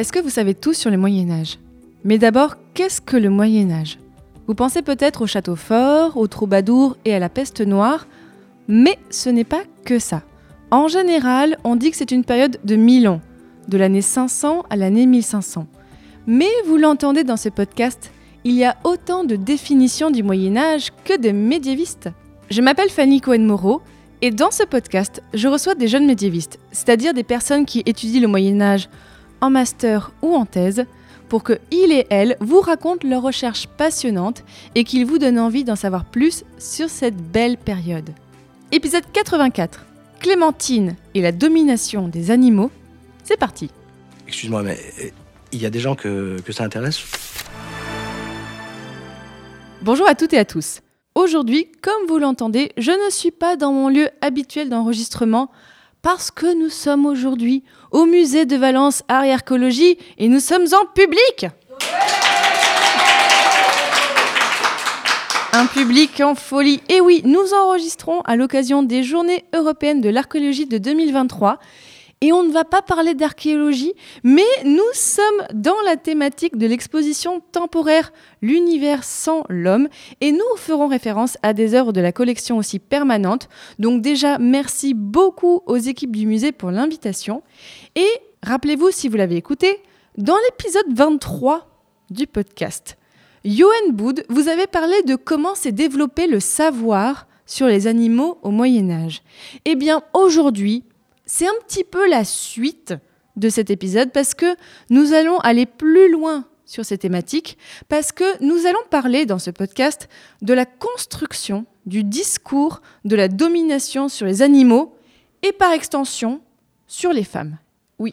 Est-ce que vous savez tout sur le Moyen Âge Mais d'abord, qu'est-ce que le Moyen Âge Vous pensez peut-être au château fort, aux troubadours et à la peste noire, mais ce n'est pas que ça. En général, on dit que c'est une période de 1000 ans, de l'année 500 à l'année 1500. Mais vous l'entendez dans ce podcast, il y a autant de définitions du Moyen Âge que de médiévistes. Je m'appelle Fanny Cohen-Moreau et dans ce podcast, je reçois des jeunes médiévistes, c'est-à-dire des personnes qui étudient le Moyen Âge en master ou en thèse, pour que ils et elles vous racontent leurs recherches passionnantes et qu'ils vous donnent envie d'en savoir plus sur cette belle période. Épisode 84. Clémentine et la domination des animaux. C'est parti. Excuse-moi, mais euh, il y a des gens que, que ça intéresse? Bonjour à toutes et à tous. Aujourd'hui, comme vous l'entendez, je ne suis pas dans mon lieu habituel d'enregistrement parce que nous sommes aujourd'hui au musée de Valence Archéologie et nous sommes en public. Un public en folie. Et oui, nous enregistrons à l'occasion des Journées européennes de l'archéologie de 2023 et on ne va pas parler d'archéologie, mais nous sommes dans la thématique de l'exposition temporaire L'univers sans l'homme, et nous ferons référence à des œuvres de la collection aussi permanente. Donc déjà, merci beaucoup aux équipes du musée pour l'invitation. Et rappelez-vous, si vous l'avez écouté, dans l'épisode 23 du podcast, Johan Boud, vous avez parlé de comment s'est développé le savoir sur les animaux au Moyen Âge. Eh bien, aujourd'hui, c'est un petit peu la suite de cet épisode parce que nous allons aller plus loin sur ces thématiques, parce que nous allons parler dans ce podcast de la construction du discours de la domination sur les animaux et par extension sur les femmes. Oui,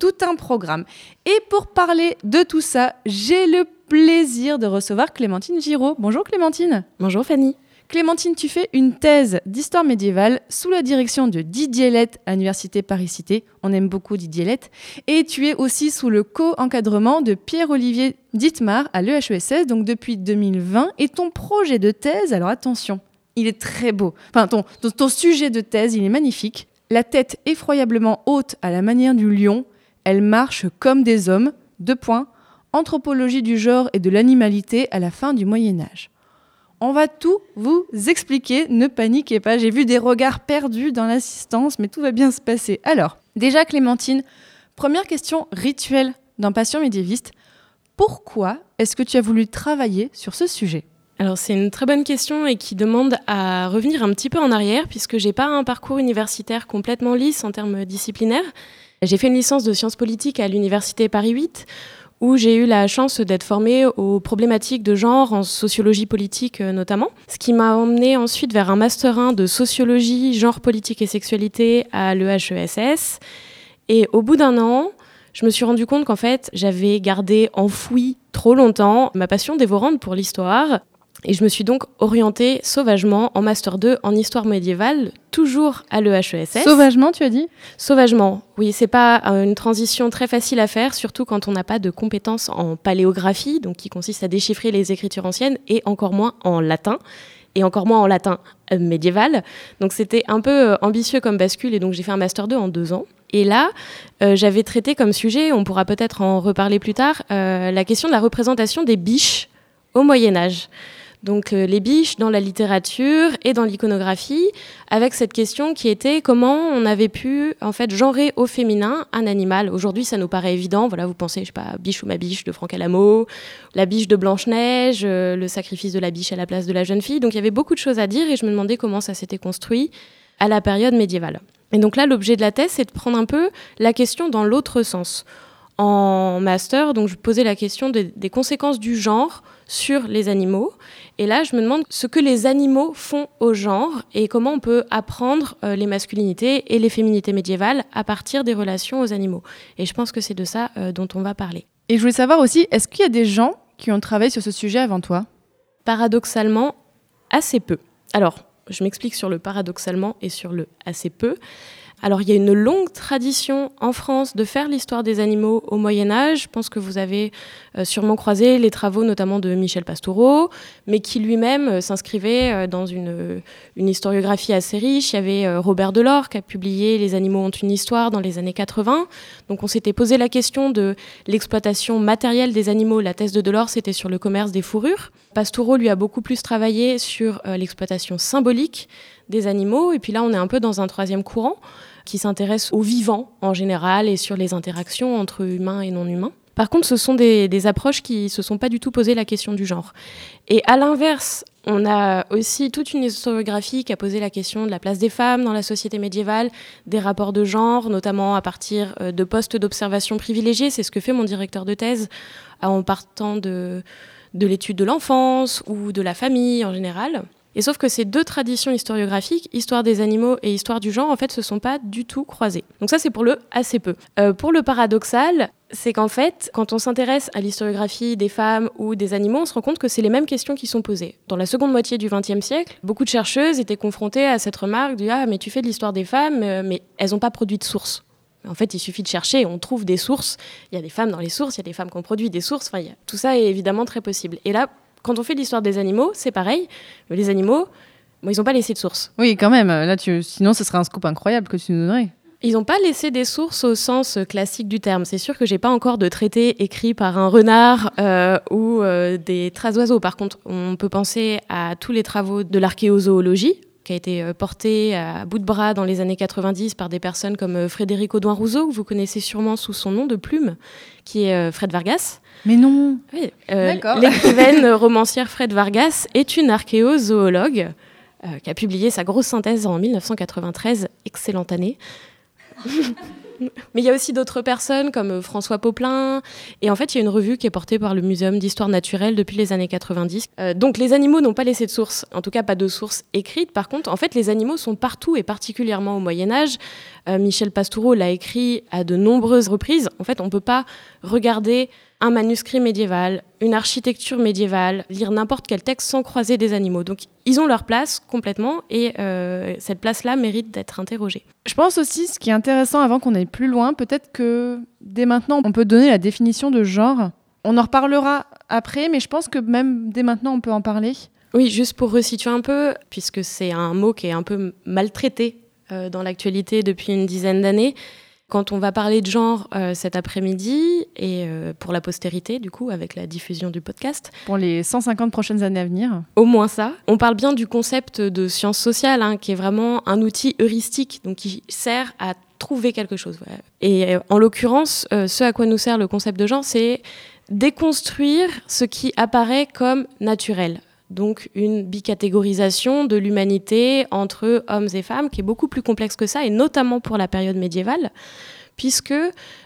tout un programme. Et pour parler de tout ça, j'ai le plaisir de recevoir Clémentine Giraud. Bonjour Clémentine. Bonjour Fanny. Clémentine, tu fais une thèse d'histoire médiévale sous la direction de Didier Lett à l'Université Paris-Cité. On aime beaucoup Didier Lett. Et tu es aussi sous le co-encadrement de Pierre-Olivier Dittmar à l'EHESS, donc depuis 2020. Et ton projet de thèse, alors attention, il est très beau. Enfin, ton sujet de thèse, il est magnifique. La tête effroyablement haute à la manière du lion, elle marche comme des hommes. Deux points. Anthropologie du genre et de l'animalité à la fin du Moyen Âge. On va tout vous expliquer, ne paniquez pas, j'ai vu des regards perdus dans l'assistance, mais tout va bien se passer. Alors, déjà Clémentine, première question rituelle d'un patient médiéviste, pourquoi est-ce que tu as voulu travailler sur ce sujet? Alors c'est une très bonne question et qui demande à revenir un petit peu en arrière puisque j'ai pas un parcours universitaire complètement lisse en termes disciplinaires. J'ai fait une licence de sciences politiques à l'université Paris 8 où j'ai eu la chance d'être formée aux problématiques de genre en sociologie politique euh, notamment, ce qui m'a emmené ensuite vers un master 1 de sociologie, genre politique et sexualité à l'EHESS. Et au bout d'un an, je me suis rendu compte qu'en fait, j'avais gardé enfoui trop longtemps ma passion dévorante pour l'histoire et je me suis donc orientée sauvagement en Master 2 en histoire médiévale, toujours à l'EHESS. Sauvagement, tu as dit? Sauvagement, oui. C'est pas euh, une transition très facile à faire, surtout quand on n'a pas de compétences en paléographie, donc qui consiste à déchiffrer les écritures anciennes, et encore moins en latin, et encore moins en latin euh, médiéval. Donc c'était un peu euh, ambitieux comme bascule, et donc j'ai fait un Master 2 en deux ans. Et là, j'avais traité comme sujet, on pourra peut-être en reparler plus tard, la question de la représentation des biches au Moyen Âge donc euh, les biches dans la littérature et dans l'iconographie, avec cette question qui était comment on avait pu en fait genrer au féminin un animal. Aujourd'hui, ça nous paraît évident. Voilà, vous pensez, je sais pas, biche ou ma biche de Franck Alamo, la biche de Blanche Neige, euh, le sacrifice de la biche à la place de la jeune fille. Donc il y avait beaucoup de choses à dire et je me demandais comment ça s'était construit à la période médiévale. Et donc là, l'objet de la thèse, c'est de prendre un peu la question dans l'autre sens. En master, donc je posais la question des, des conséquences du genre sur les animaux. Et là, je me demande ce que les animaux font au genre et comment on peut apprendre euh, les masculinités et les féminités médiévales à partir des relations aux animaux. Et je pense que c'est de ça euh, dont on va parler. Et je voulais savoir aussi, est-ce qu'il y a des gens qui ont travaillé sur ce sujet avant toi? Paradoxalement, assez peu. Alors, je m'explique sur le paradoxalement et sur le assez peu. Alors il y a une longue tradition en France de faire l'histoire des animaux au Moyen Âge. Je pense que vous avez euh, sûrement croisé les travaux notamment de Michel Pastoureau, mais qui lui-même euh, s'inscrivait euh, dans une, une, historiographie assez riche. Il y avait Robert Delors qui a publié Les animaux ont une histoire dans les années 80. Donc on s'était posé la question de l'exploitation matérielle des animaux. La thèse de Delors, c'était sur le commerce des fourrures. Pastoureau lui a beaucoup plus travaillé sur l'exploitation symbolique des animaux. Et puis là, on est un peu dans un troisième courant qui s'intéresse aux vivants en général et sur les interactions entre humains et non humains. Par contre, ce sont des, approches qui ne se sont pas du tout posé la question du genre. Et à l'inverse, on a aussi toute une historiographie qui a posé la question de la place des femmes dans la société médiévale, des rapports de genre, notamment à partir euh, de postes d'observation privilégiés. C'est ce que fait mon directeur de thèse en partant de l'étude de l'enfance ou de la famille en général. Et sauf que ces deux traditions historiographiques, histoire des animaux et histoire du genre, en fait, se sont pas du tout croisées. Donc ça, c'est pour le assez peu. Euh, pour le paradoxal, c'est qu'en fait, quand on s'intéresse à l'historiographie des femmes ou des animaux, on se rend compte que c'est les mêmes questions qui sont posées. Dans la seconde moitié du XXe siècle, beaucoup de chercheuses étaient confrontées à cette remarque du ah mais tu fais de l'histoire des femmes, euh, mais elles n'ont pas produit de sources. En fait, il suffit de chercher, on trouve des sources. Il y a des femmes dans les sources, il y a des femmes qui ont produit des sources. Enfin, tout ça est évidemment très possible. Et là, quand on fait l'histoire des animaux, c'est pareil. Les animaux, ils n'ont pas laissé de source. Oui, quand même. Là, tu... Sinon, ce serait un scoop incroyable que tu nous donnerais. Ils n'ont pas laissé des sources au sens classique du terme. C'est sûr que j'ai pas encore de traité écrit par un renard euh, ou euh, des traces d'oiseaux. Par contre, on peut penser à tous les travaux de l'archéozoologie qui a été euh, porté à bout de bras dans les années 90 par des personnes comme Frédéric Audouin Rousseau, que vous connaissez sûrement sous son nom de plume, qui est Fred Vargas. Mais non oui, euh, L'écrivaine romancière Fred Vargas est une archéozoologue euh, qui a publié sa grosse synthèse en 1993, excellente année. Mais il y a aussi d'autres personnes comme euh, François Poplin. Et en fait, il y a une revue qui est portée par le Muséum d'histoire naturelle depuis les années 90. Euh, donc les animaux n'ont pas laissé de source, en tout cas pas de source écrite. Par contre, en fait, les animaux sont partout et particulièrement au Moyen Âge. Euh, Michel Pastoureau l'a écrit à de nombreuses reprises. En fait, on ne peut pas regarder un manuscrit médiéval, une architecture médiévale, lire n'importe quel texte sans croiser des animaux. Donc ils ont leur place complètement et euh, cette place-là mérite d'être interrogée. Je pense aussi, ce qui est intéressant avant qu'on aille plus loin, peut-être que dès maintenant on peut donner la définition de genre. On en reparlera après, mais je pense que même dès maintenant on peut en parler. Oui, juste pour resituer un peu, puisque c'est un mot qui est un peu maltraité euh, dans l'actualité depuis une dizaine d'années. Quand on va parler de genre euh, cet après-midi et euh, pour la postérité, du coup, avec la diffusion du podcast. Pour les 150 prochaines années à venir. Au moins ça. On parle bien du concept de science sociale, hein, qui est vraiment un outil heuristique, donc qui sert à trouver quelque chose. Et euh, en l'occurrence, ce à quoi nous sert le concept de genre, c'est déconstruire ce qui apparaît comme naturel donc une bicatégorisation de l'humanité entre hommes et femmes qui est beaucoup plus complexe que ça, et notamment pour la période médiévale, puisque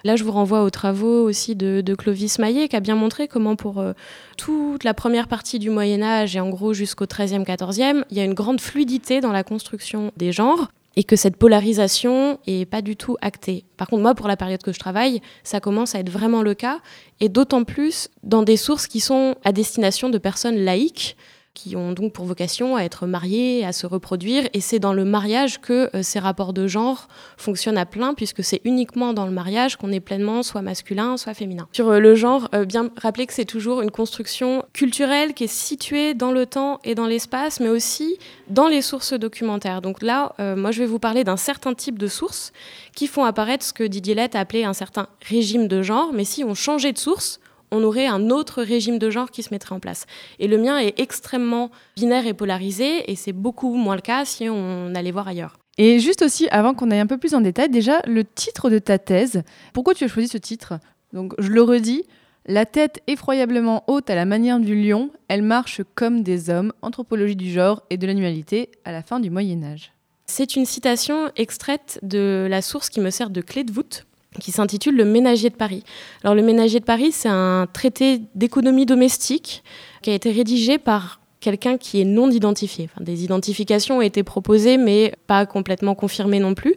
là je vous renvoie aux travaux aussi de, Clovis Maillet qui a bien montré comment pour euh, toute la première partie du Moyen Âge et en gros jusqu'au 13e, 14e, il y a une grande fluidité dans la construction des genres et que cette polarisation est pas du tout actée. Par contre, moi, pour la période que je travaille, ça commence à être vraiment le cas, et d'autant plus dans des sources qui sont à destination de personnes laïques, qui ont donc pour vocation à être mariés, à se reproduire. Et c'est dans le mariage que euh, ces rapports de genre fonctionnent à plein, puisque c'est uniquement dans le mariage qu'on est pleinement soit masculin, soit féminin. Sur euh, le genre, euh, bien rappeler que c'est toujours une construction culturelle qui est située dans le temps et dans l'espace, mais aussi dans les sources documentaires. Donc là, moi, je vais vous parler d'un certain type de sources qui font apparaître ce que Didier Lett a appelé un certain régime de genre. Mais si on changeait de source, on aurait un autre régime de genre qui se mettrait en place. Et le mien est extrêmement binaire et polarisé, et c'est beaucoup moins le cas si on allait voir ailleurs. Et juste aussi, avant qu'on aille un peu plus en détail, déjà, le titre de ta thèse, pourquoi tu as choisi ce titre? Donc, je le redis, la tête effroyablement haute à la manière du lion, elle marche comme des hommes, anthropologie du genre et de l'animalité à la fin du Moyen Âge. C'est une citation extraite de la source qui me sert de clé de voûte qui s'intitule Le Ménager de Paris. Alors le Ménager de Paris, c'est un traité d'économie domestique qui a été rédigé par quelqu'un qui est non identifié. des identifications ont été proposées, mais pas complètement confirmées non plus.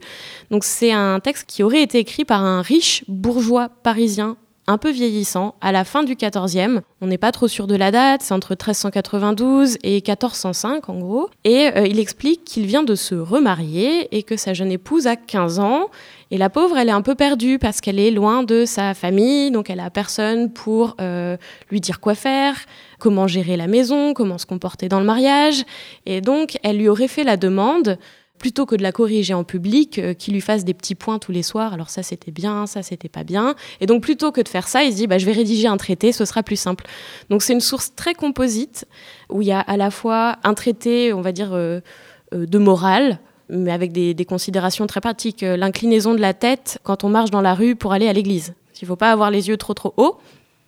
Donc c'est un texte qui aurait été écrit par un riche bourgeois parisien un peu vieillissant à la fin du XIVe. On n'est pas trop sûr de la date, c'est entre 1392 et 1405 en gros. Et euh, il explique qu'il vient de se remarier et que sa jeune épouse a 15 ans. Et la pauvre, elle est un peu perdue parce qu'elle est loin de sa famille, donc elle a personne pour euh, lui dire quoi faire, comment gérer la maison, comment se comporter dans le mariage. Et donc, elle lui aurait fait la demande plutôt que de la corriger en public, euh, qu'il lui fasse des petits points tous les soirs. Alors ça c'était bien, ça c'était pas bien. Et donc plutôt que de faire ça, il se dit bah, je vais rédiger un traité, ce sera plus simple. Donc c'est une source très composite où il y a à la fois un traité, on va dire, euh, euh, de morale, mais avec des, considérations très pratiques. L'inclinaison de la tête quand on marche dans la rue pour aller à l'église. Il ne faut pas avoir les yeux trop trop hauts.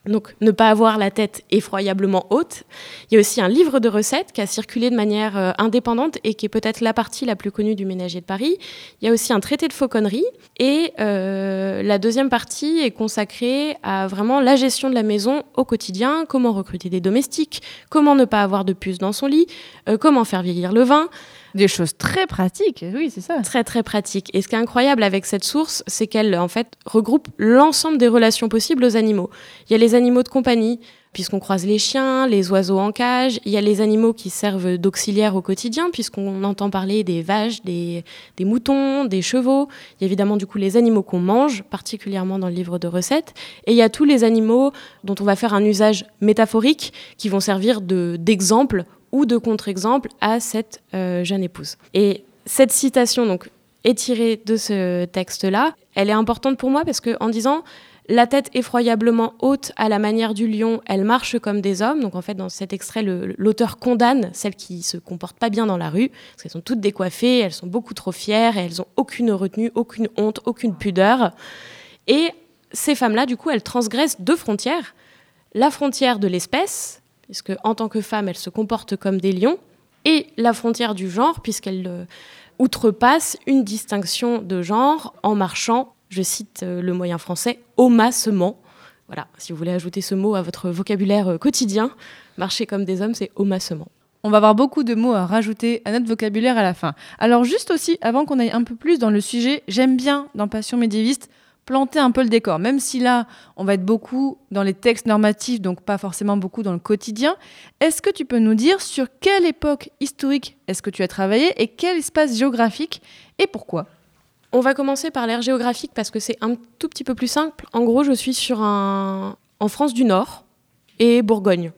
Donc ne pas avoir la tête effroyablement haute. Il y a aussi un livre de recettes qui a circulé de manière euh, indépendante et qui est peut-être la partie la plus connue du ménager de Paris. Il y a aussi un traité de fauconnerie et euh, la deuxième partie est consacrée à vraiment la gestion de la maison au quotidien, comment recruter des domestiques, comment ne pas avoir de puces dans son lit, euh, comment faire vieillir le vin. Des choses très pratiques, oui, c'est ça. Très, très pratiques. Et ce qui est incroyable avec cette source, c'est qu'elle, en fait, regroupe l'ensemble des relations possibles aux animaux. Il y a les animaux de compagnie, puisqu'on croise les chiens, les oiseaux en cage. Il y a les animaux qui servent d'auxiliaires au quotidien, puisqu'on entend parler des vaches, des, moutons, des chevaux. Il y a évidemment, du coup, les animaux qu'on mange, particulièrement dans le livre de recettes. Et il y a tous les animaux dont on va faire un usage métaphorique, qui vont servir d'exemple ou de contre-exemple à cette euh, jeune épouse. Et cette citation donc est tirée de ce texte-là. Elle est importante pour moi parce que en disant la tête effroyablement haute à la manière du lion, elle marche comme des hommes. Donc en fait, dans cet extrait, l'auteur condamne celles qui se comportent pas bien dans la rue, parce qu'elles sont toutes décoiffées, elles sont beaucoup trop fières, et elles ont aucune retenue, aucune honte, aucune pudeur. Et ces femmes-là, du coup, elles transgressent deux frontières. La frontière de l'espèce, puisque en tant que femme, elle se comporte comme des lions, et la frontière du genre, puisqu'elle euh, outrepasse une distinction de genre en marchant, je cite euh, le moyen français, au massement. Voilà, si vous voulez ajouter ce mot à votre vocabulaire euh, quotidien, marcher comme des hommes, c'est au massement. On va avoir beaucoup de mots à rajouter à notre vocabulaire à la fin. Alors juste aussi, avant qu'on aille un peu plus dans le sujet, j'aime bien dans Passion médiéviste planter un peu le décor, même si là, on va être beaucoup dans les textes normatifs, donc pas forcément beaucoup dans le quotidien. Est-ce que tu peux nous dire sur quelle époque historique est-ce que tu as travaillé et quel espace géographique et pourquoi? On va commencer par l'ère géographique parce que c'est un tout petit peu plus simple. En gros, je suis sur un... en France du Nord et Bourgogne.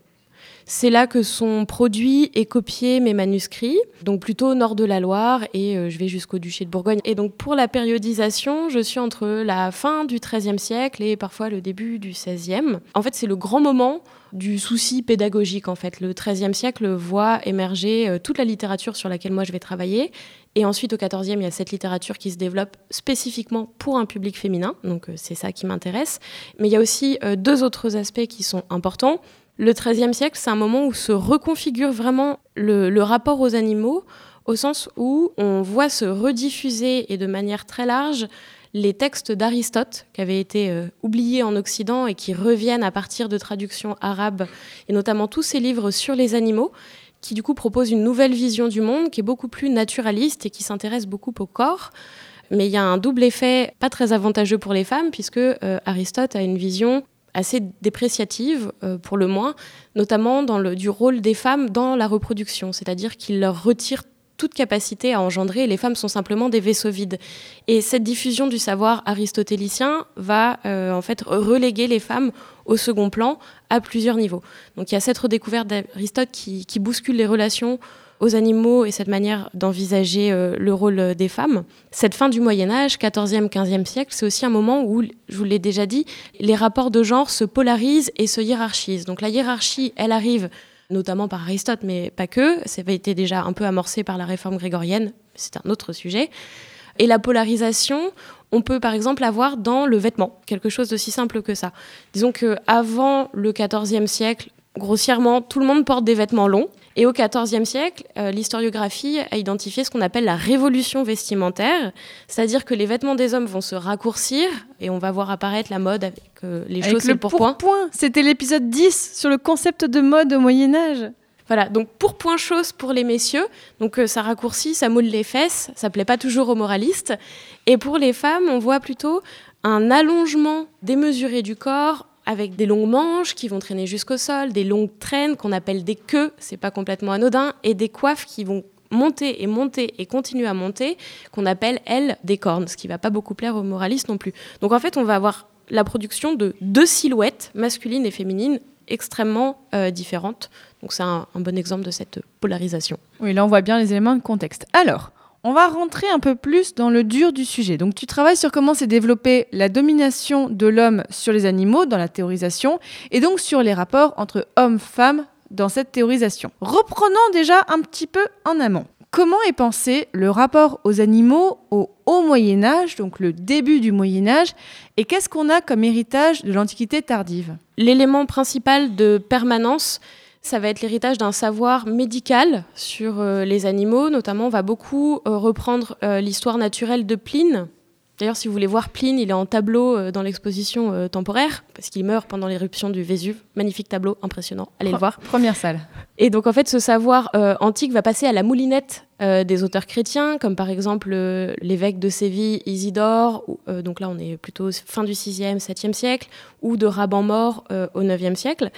C'est là que sont produits et copiés mes manuscrits, donc plutôt au nord de la Loire et euh, je vais jusqu'au duché de Bourgogne. Et donc pour la périodisation, je suis entre la fin du XIIIe siècle et parfois le début du XVIe. En fait, c'est le grand moment du souci pédagogique en fait. Le XIIIe siècle voit émerger euh, toute la littérature sur laquelle moi je vais travailler. Et ensuite, au XIVe, il y a cette littérature qui se développe spécifiquement pour un public féminin. Donc, euh, c'est ça qui m'intéresse. Mais il y a aussi deux autres aspects qui sont importants. Le XIIIe siècle, c'est un moment où se reconfigure vraiment le, rapport aux animaux, au sens où on voit se rediffuser et de manière très large les textes d'Aristote qui avaient été euh, oubliés en Occident et qui reviennent à partir de traductions arabes, et notamment tous ces livres sur les animaux, qui du coup proposent une nouvelle vision du monde qui est beaucoup plus naturaliste et qui s'intéresse beaucoup au corps. Mais il y a un double effet pas très avantageux pour les femmes, puisque euh, Aristote a une vision assez dépréciative, euh, pour le moins, notamment du rôle des femmes dans la reproduction, c'est-à-dire qu'il leur retire toute capacité à engendrer et les femmes sont simplement des vaisseaux vides. Et cette diffusion du savoir aristotélicien va euh, en fait reléguer les femmes au second plan à plusieurs niveaux. Donc il y a cette redécouverte d'Aristote qui bouscule les relations aux animaux et cette manière d'envisager euh, le rôle des femmes. Cette fin du Moyen Âge, 14e, 15e siècle, c'est aussi un moment où, je vous l'ai déjà dit, les rapports de genre se polarisent et se hiérarchisent. Donc la hiérarchie, elle arrive notamment par Aristote, mais pas que. Ça avait été déjà un peu amorcé par la réforme grégorienne, c'est un autre sujet. Et la polarisation, on peut par exemple avoir dans le vêtement, quelque chose d'aussi simple que ça. Disons qu'avant le XIVe siècle, grossièrement, tout le monde porte des vêtements longs. Et au XIVe siècle, euh, l'historiographie a identifié ce qu'on appelle la révolution vestimentaire, c'est-à-dire que les vêtements des hommes vont se raccourcir et on va voir apparaître la mode avec euh, les choses le pourpoint. C'était l'épisode 10 sur le concept de mode au Moyen Âge. Voilà, donc pourpoint chose pour les messieurs, donc euh, ça raccourcit, ça moule les fesses, ça plaît pas toujours aux moralistes. Et pour les femmes, on voit plutôt un allongement démesuré du corps, avec des longues manches qui vont traîner jusqu'au sol, des longues traînes qu'on appelle des queues, c'est pas complètement anodin, et des coiffes qui vont monter et monter et continuer à monter, qu'on appelle, elles, des cornes, ce qui va pas beaucoup plaire aux moralistes non plus. Donc en fait, on va avoir la production de deux silhouettes, masculines et féminines, extrêmement euh, différentes. Donc c'est un, un bon exemple de cette polarisation. Oui, là on voit bien les éléments de contexte. Alors, on va rentrer un peu plus dans le dur du sujet. Donc tu travailles sur comment s'est développée la domination de l'homme sur les animaux dans la théorisation et donc sur les rapports entre hommes-femmes dans cette théorisation. Reprenons déjà un petit peu en amont. Comment est pensé le rapport aux animaux au Haut Moyen Âge, donc le début du Moyen Âge, et qu'est-ce qu'on a comme héritage de l'Antiquité tardive? L'élément principal de permanence, ça va être l'héritage d'un savoir médical sur euh, les animaux. Notamment, on va beaucoup euh, reprendre euh, l'histoire naturelle de Pline. D'ailleurs, si vous voulez voir Pline, il est en tableau dans l'exposition temporaire, parce qu'il meurt pendant l'éruption du Vésuve. Magnifique tableau, impressionnant. Allez le voir. Première salle. Et donc, en fait, ce savoir antique va passer à la moulinette des auteurs chrétiens, comme par exemple l'évêque de Séville, Isidore, donc là, on est plutôt fin du 6e, 7e siècle, ou de Raban mort au 9e siècle.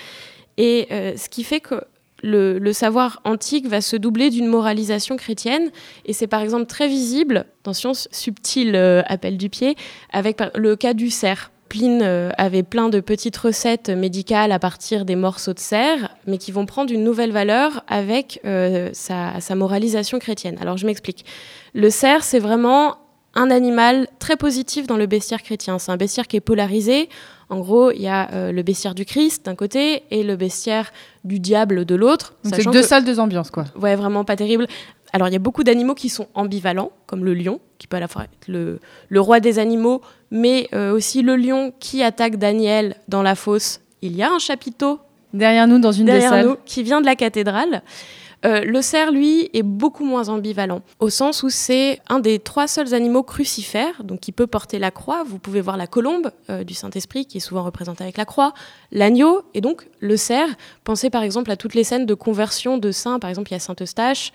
Et euh, ce qui fait que le, savoir antique va se doubler d'une moralisation chrétienne. Et c'est par exemple très visible, attention, subtil euh, appel du pied, avec le cas du cerf. Pline euh, avait plein de petites recettes médicales à partir des morceaux de cerf, mais qui vont prendre une nouvelle valeur avec sa, sa moralisation chrétienne. Alors je m'explique. Le cerf, c'est vraiment un animal très positif dans le bestiaire chrétien. C'est un bestiaire qui est polarisé. En gros, il y a euh, le bestiaire du Christ d'un côté et le bestiaire du diable de l'autre. C'est deux que- salles, deux ambiances, quoi. Ouais, vraiment pas terrible. Alors, il y a beaucoup d'animaux qui sont ambivalents, comme le lion, qui peut à la fois être le, le roi des animaux, mais euh, aussi le lion qui attaque Daniel dans la fosse. Il y a un chapiteau Derrière nous, dans une des salles. nous qui vient de la cathédrale. Euh, le cerf, lui, est beaucoup moins ambivalent, au sens où c'est un des trois seuls animaux crucifères, donc qui peut porter la croix. Vous pouvez voir la colombe euh, du Saint-Esprit, qui est souvent représentée avec la croix, l'agneau, et donc le cerf. Pensez par exemple à toutes les scènes de conversion de saints. Par exemple, il y a Saint-Eustache,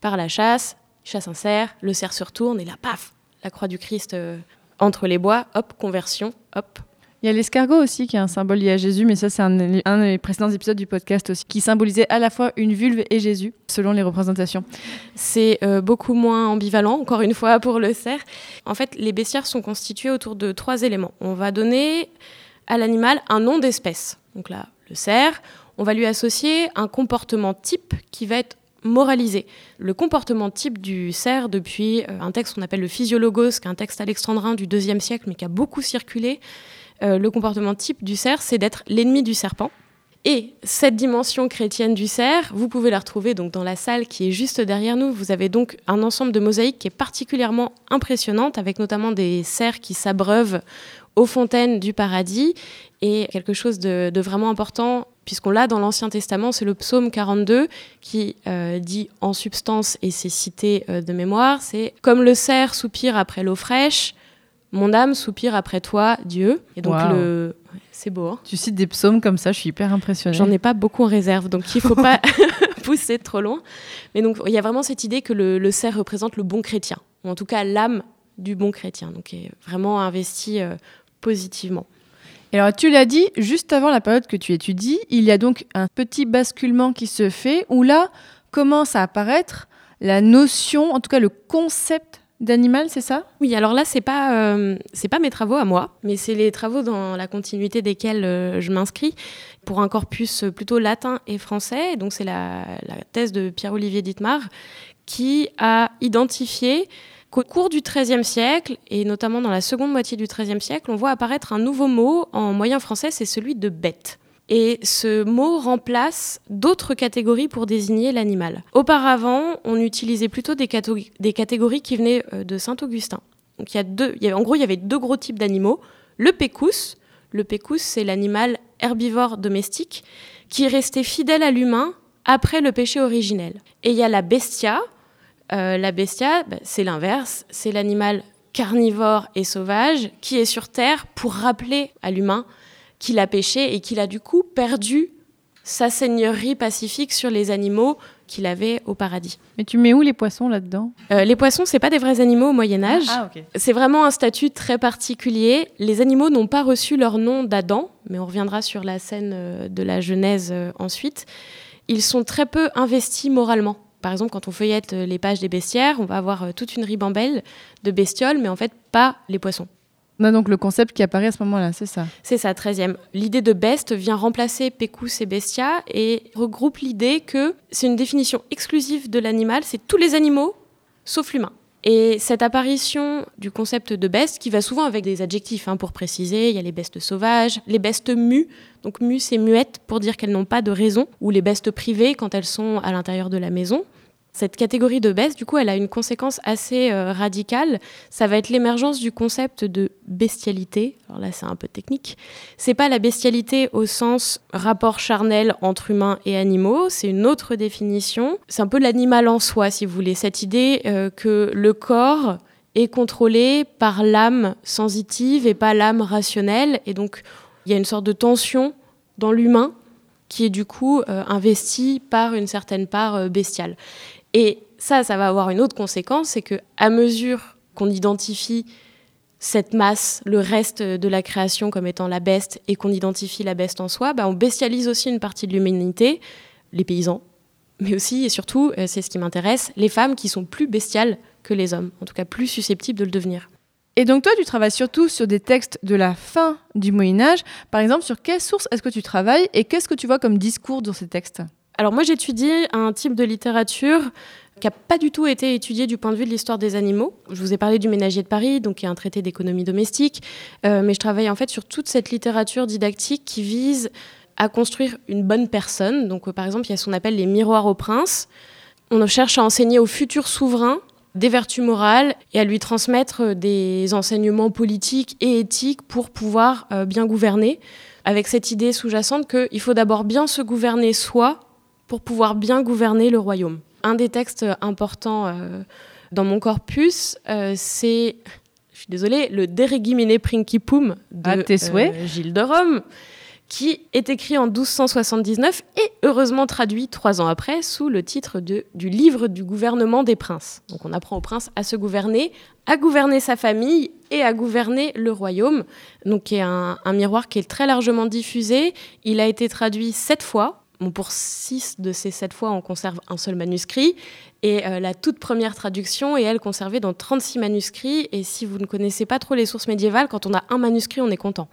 par la chasse, chasse un cerf, le cerf se retourne, et là, paf, la croix du Christ euh, entre les bois, hop, conversion, hop, Il y a l'escargot aussi qui est un symbole lié à Jésus, mais ça c'est un, des précédents épisodes du podcast aussi, qui symbolisait à la fois une vulve et Jésus, selon les représentations. C'est euh, beaucoup moins ambivalent, encore une fois, pour le cerf. En fait, les bestiaires sont constitués autour de trois éléments. On va donner à l'animal un nom d'espèce. Donc là, le cerf. On va lui associer un comportement type qui va être moralisé. Le comportement type du cerf, depuis euh, un texte qu'on appelle le Physiologos, qui est un texte alexandrin du IIe siècle, mais qui a beaucoup circulé, euh, le comportement type du cerf, c'est d'être l'ennemi du serpent. Et cette dimension chrétienne du cerf, vous pouvez la retrouver donc dans la salle qui est juste derrière nous. Vous avez donc un ensemble de mosaïques qui est particulièrement impressionnante, avec notamment des cerfs qui s'abreuvent aux fontaines du paradis. Et quelque chose de, vraiment important, puisqu'on l'a dans l'Ancien Testament, c'est le psaume 42 qui euh, dit en substance, et c'est cité euh, de mémoire, c'est Comme le cerf soupire après l'eau fraîche, mon âme soupire après toi, Dieu. Et donc le... C'est beau, hein Tu cites des psaumes comme ça, je suis hyper impressionnée. J'en ai pas beaucoup en réserve, donc il faut pas pousser trop loin. Mais donc il y a vraiment cette idée que le, le cerf représente le bon chrétien, ou en tout cas l'âme du bon chrétien, donc est vraiment investi euh, positivement. Et alors, tu l'as dit, juste avant la période que tu étudies, il y a donc un petit basculement qui se fait où là commence à apparaître la notion, en tout cas le concept d'animal, c'est ça? Oui, alors là c'est pas euh, pas mes travaux à moi, mais c'est les travaux dans la continuité desquels euh, je m'inscris pour un corpus plutôt latin et français. Donc c'est la, la thèse de Pierre-Olivier Dittmar qui a identifié qu'au cours du XIIIe siècle, et notamment dans la seconde moitié du XIIIe siècle, on voit apparaître un nouveau mot en moyen français, c'est celui de bête. Et ce mot remplace d'autres catégories pour désigner l'animal. Auparavant, on utilisait plutôt des, catégories qui venaient euh, de Saint-Augustin. Donc en gros, il y avait deux gros types d'animaux. Le pécous, le pécous, c'est l'animal herbivore domestique qui est resté fidèle à l'humain après le péché originel. Et il y a la bestia. Euh, la bestia, bah, c'est l'inverse, c'est l'animal carnivore et sauvage qui est sur Terre pour rappeler à l'humain qu'il a péché et qu'il a du coup perdu sa seigneurie pacifique sur les animaux qu'il avait au paradis. Mais tu mets où les poissons là-dedans? Euh, les poissons, c'est pas des vrais animaux au Moyen Âge. Ah. C'est vraiment un statut très particulier. Les animaux n'ont pas reçu leur nom d'Adam, mais on reviendra sur la scène euh, de la Genèse euh, ensuite. Ils sont très peu investis moralement. Par exemple, quand on feuillette les pages des bestiaires, on va avoir toute une ribambelle de bestioles, mais en fait pas les poissons. Non, donc le concept qui apparaît à ce moment-là, c'est ça. C'est ça, 13e. L'idée de best vient remplacer Pecus et Bestia et regroupe l'idée que c'est une définition exclusive de l'animal, c'est tous les animaux sauf l'humain. Et cette apparition du concept de best, qui va souvent avec des adjectifs hein, pour préciser, il y a les bestes sauvages, les bestes mues, donc mues c'est muette pour dire qu'elles n'ont pas de raison, ou les bestes privées quand elles sont à l'intérieur de la maison. Cette catégorie de best, du coup, elle a une conséquence assez euh, radicale. Ça va être l'émergence du concept de bestialité. Alors là, c'est un peu technique. C'est pas la bestialité au sens rapport charnel entre humains et animaux, c'est une autre définition. C'est un peu l'animal en soi, si vous voulez. Cette idée euh, que le corps est contrôlé par l'âme sensitive et pas l'âme rationnelle. Et donc, il y a une sorte de tension dans l'humain qui est du coup euh, investie par une certaine part euh, bestiale. Et ça, ça va avoir une autre conséquence, c'est que à mesure qu'on identifie cette masse, le reste de la création comme étant la beste, et qu'on identifie la beste en soi, bah, on bestialise aussi une partie de l'humanité, les paysans, mais aussi et surtout, euh, c'est ce qui m'intéresse, les femmes qui sont plus bestiales que les hommes, en tout cas plus susceptibles de le devenir. Et donc toi, tu travailles surtout sur des textes de la fin du Moyen Âge. Par exemple, sur quelles sources est-ce que tu travailles et qu'est-ce que tu vois comme discours dans ces textes? Alors moi j'étudie un type de littérature qui n'a pas du tout été étudié du point de vue de l'histoire des animaux. Je vous ai parlé du Ménagier de Paris, donc qui est un traité d'économie domestique, euh, mais je travaille en fait sur toute cette littérature didactique qui vise à construire une bonne personne. Donc euh, par exemple, il y a ce qu'on appelle les miroirs au prince. On cherche à enseigner au futur souverain des vertus morales et à lui transmettre des enseignements politiques et éthiques pour pouvoir euh, bien gouverner, avec cette idée sous-jacente qu'il faut d'abord bien se gouverner soi pour pouvoir bien gouverner le royaume. Un des textes importants euh, dans mon corpus, euh, c'est, je suis désolée, le De Regimine Principum de euh, Gilles de Rome, qui est écrit en 1279 et heureusement traduit trois ans après sous le titre de, du livre du gouvernement des princes. Donc on apprend aux princes à se gouverner, à gouverner sa famille et à gouverner le royaume. Donc qui est un, un miroir qui est très largement diffusé. Il a été traduit sept fois. Pour six de ces sept fois, on conserve un seul manuscrit. Et euh, la toute première traduction est, elle, conservée dans 36 manuscrits. Et si vous ne connaissez pas trop les sources médiévales, quand on a un manuscrit, on est content.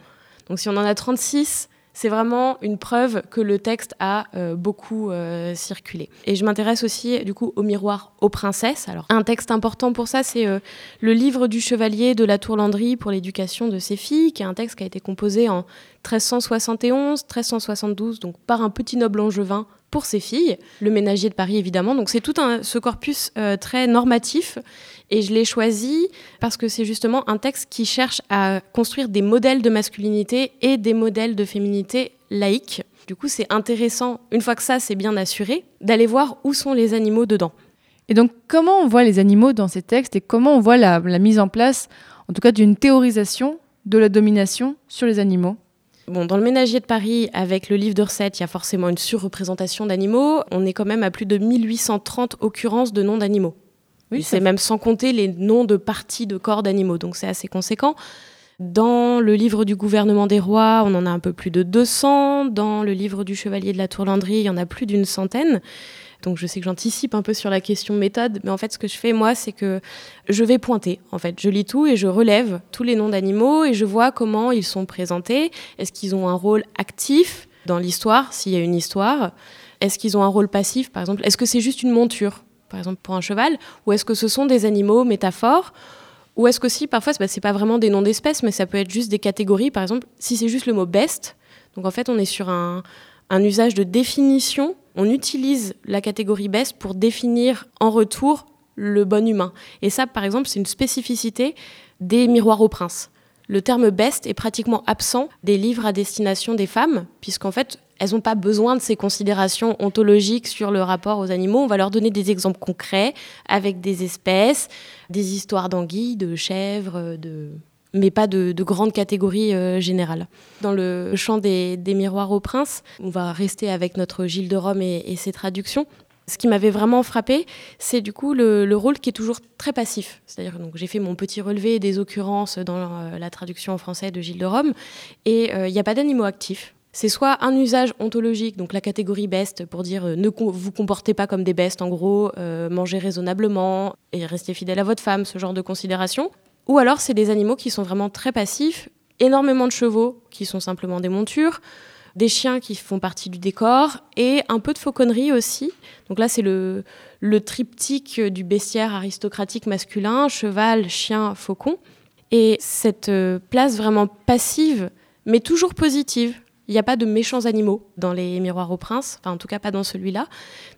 Donc si on en a 36, c'est vraiment une preuve que le texte a euh, beaucoup euh, circulé. Et je m'intéresse aussi du coup au miroir aux princesses. Alors un texte important pour ça, c'est euh, le livre du chevalier de la Tour Landry pour l'éducation de ses filles, qui est un texte qui a été composé en 1371, 1372, donc par un petit noble angevin pour ses filles, le ménager de Paris évidemment. Donc c'est tout un, ce corpus euh, très normatif et je l'ai choisi parce que c'est justement un texte qui cherche à construire des modèles de masculinité et des modèles de féminité laïques. Du coup, c'est intéressant, une fois que ça c'est bien assuré, d'aller voir où sont les animaux dedans. Et donc, comment on voit les animaux dans ces textes et comment on voit la, la mise en place, en tout cas, d'une théorisation de la domination sur les animaux? Bon, dans le ménager de Paris, avec le livre de recettes, il y a forcément une surreprésentation d'animaux. On est quand même à plus de 1830 occurrences de noms d'animaux. Oui, c'est même sans compter les noms de parties de corps d'animaux, donc c'est assez conséquent. Dans le livre du gouvernement des rois, on en a un peu plus de 200. Dans le livre du chevalier de la Tour Landry, il y en a plus d'une centaine. Donc je sais que j'anticipe un peu sur la question méthode, mais en fait ce que je fais moi, c'est que je vais pointer. En fait, je lis tout et je relève tous les noms d'animaux et je vois comment ils sont présentés. Est-ce qu'ils ont un rôle actif dans l'histoire, s'il y a une histoire? Est-ce qu'ils ont un rôle passif, par exemple? Est-ce que c'est juste une monture, par exemple pour un cheval? Ou est-ce que ce sont des animaux métaphores? Ou est-ce que si parfois bah, c'est pas vraiment des noms d'espèces, mais ça peut être juste des catégories, par exemple si c'est juste le mot best. Donc en fait on est sur un, un usage de définition on utilise la catégorie best pour définir en retour le bon humain. Et ça, par exemple, c'est une spécificité des miroirs au prince. Le terme best est pratiquement absent des livres à destination des femmes, puisqu'en fait, elles n'ont pas besoin de ces considérations ontologiques sur le rapport aux animaux. On va leur donner des exemples concrets avec des espèces, des histoires d'anguilles, de chèvres, de mais pas de, de grandes catégories euh, générales. Dans le champ des, miroirs au prince, on va rester avec notre Gilles de Rome et, ses traductions. Ce qui m'avait vraiment frappé, c'est du coup le, le, rôle qui est toujours très passif. C'est-à-dire donc j'ai fait mon petit relevé des occurrences dans euh, la traduction en français de Gilles de Rome, et il n'y a pas d'animaux actifs. C'est soit un usage ontologique, donc la catégorie best, pour dire euh, ne vous comportez pas comme des bestes, en gros, euh, mangez raisonnablement et restez fidèle à votre femme, ce genre de considération. Ou alors c'est des animaux qui sont vraiment très passifs, énormément de chevaux qui sont simplement des montures, des chiens qui font partie du décor et un peu de fauconnerie aussi. Donc là c'est le, triptyque du bestiaire aristocratique masculin, cheval, chien, faucon. Et cette euh, place vraiment passive, mais toujours positive, il n'y a pas de méchants animaux dans les miroirs au prince, enfin en tout cas pas dans celui-là.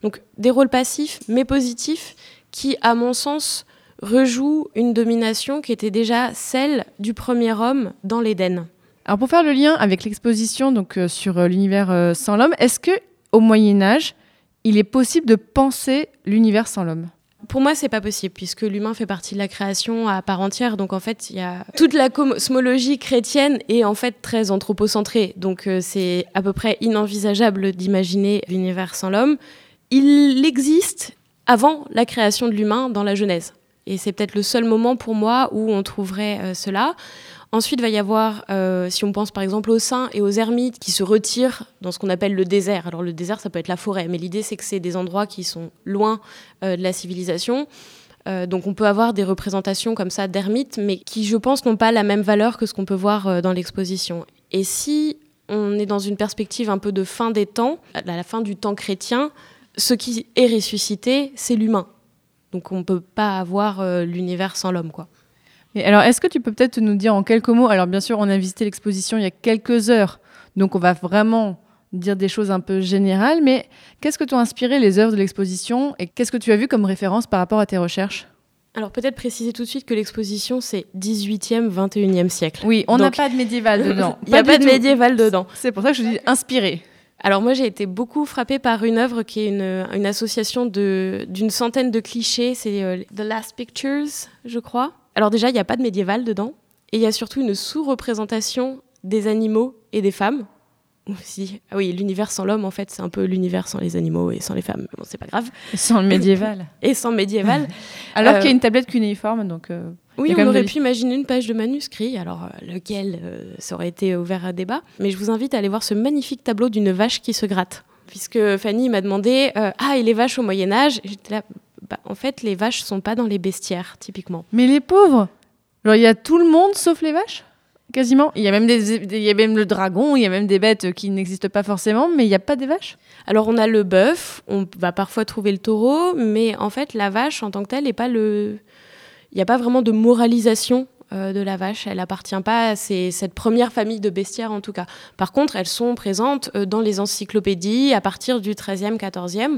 Donc des rôles passifs mais positifs qui, à mon sens, rejouent une domination qui était déjà celle du premier homme dans l'Éden. Alors pour faire le lien avec l'exposition donc euh, sur euh, l'univers euh, sans l'homme, est-ce que au Moyen Âge, il est possible de penser l'univers sans l'homme? Pour moi, c'est pas possible, puisque l'humain fait partie de la création à part entière. Donc, en fait, il y a toute la cosmologie chrétienne est en fait très anthropocentrée. Donc, c'est à peu près inenvisageable d'imaginer l'univers sans l'homme. Il existe avant la création de l'humain dans la Genèse. Et c'est peut-être le seul moment pour moi où on trouverait euh, cela. Ensuite, va y avoir, euh, si on pense par exemple aux saints et aux ermites qui se retirent dans ce qu'on appelle le désert. Alors le désert, ça peut être la forêt, mais l'idée c'est que c'est des endroits qui sont loin euh, de la civilisation. Donc on peut avoir des représentations comme ça d'ermites, mais qui, je pense, n'ont pas la même valeur que ce qu'on peut voir dans l'exposition. Et si on est dans une perspective un peu de fin des temps, à la fin du temps chrétien, ce qui est ressuscité, c'est l'humain. Donc on ne peut pas avoir euh, l'univers sans l'homme, quoi. Et alors, est-ce que tu peux peut-être nous dire en quelques mots? Alors, bien sûr, on a visité l'exposition il y a quelques heures, donc on va vraiment dire des choses un peu générales, mais qu'est-ce que t'ont inspiré les œuvres de l'exposition et qu'est-ce que tu as vu comme référence par rapport à tes recherches? Alors peut-être préciser tout de suite que l'exposition c'est 18e, 21e siècle. Oui, on n'a pas de médiéval dedans. Il n'y a pas de médiéval dedans. C'est pour ça que je dis inspiré. Alors moi j'ai été beaucoup frappée par une œuvre qui est une, une association d'une centaine de clichés, c'est euh, The Last Pictures, je crois. Alors déjà il n'y a pas de médiéval dedans, et il y a surtout une sous-représentation des animaux et des femmes aussi. Ah oui, l'univers sans l'homme, en fait, c'est un peu l'univers sans les animaux et sans les femmes. Bon, c'est pas grave. Et sans le médiéval. et sans le médiéval. Alors euh... qu'il y a une tablette cunéiforme, donc. Euh, oui, on aurait pu imaginer une page de manuscrit, alors euh, lequel euh, ça aurait été ouvert à débat. Mais je vous invite à aller voir ce magnifique tableau d'une vache qui se gratte. Puisque Fanny m'a demandé Ah, et les vaches au Moyen-Âge J'étais là. Bah, en fait, les vaches sont pas dans les bestiaires, typiquement. Mais les pauvres Genre, il y a tout le monde sauf les vaches? Quasiment? Il y, a même des, il y a même le dragon, il y a même des bêtes qui n'existent pas forcément, mais il n'y a pas des vaches? Alors on a le bœuf, on va parfois trouver le taureau, mais en fait la vache en tant que telle n'est pas le... Il n'y a pas vraiment de moralisation euh, de la vache, elle appartient pas à cette première famille de bestiaires en tout cas. Par contre, elles sont présentes euh, dans les encyclopédies à partir du 13e, 14e,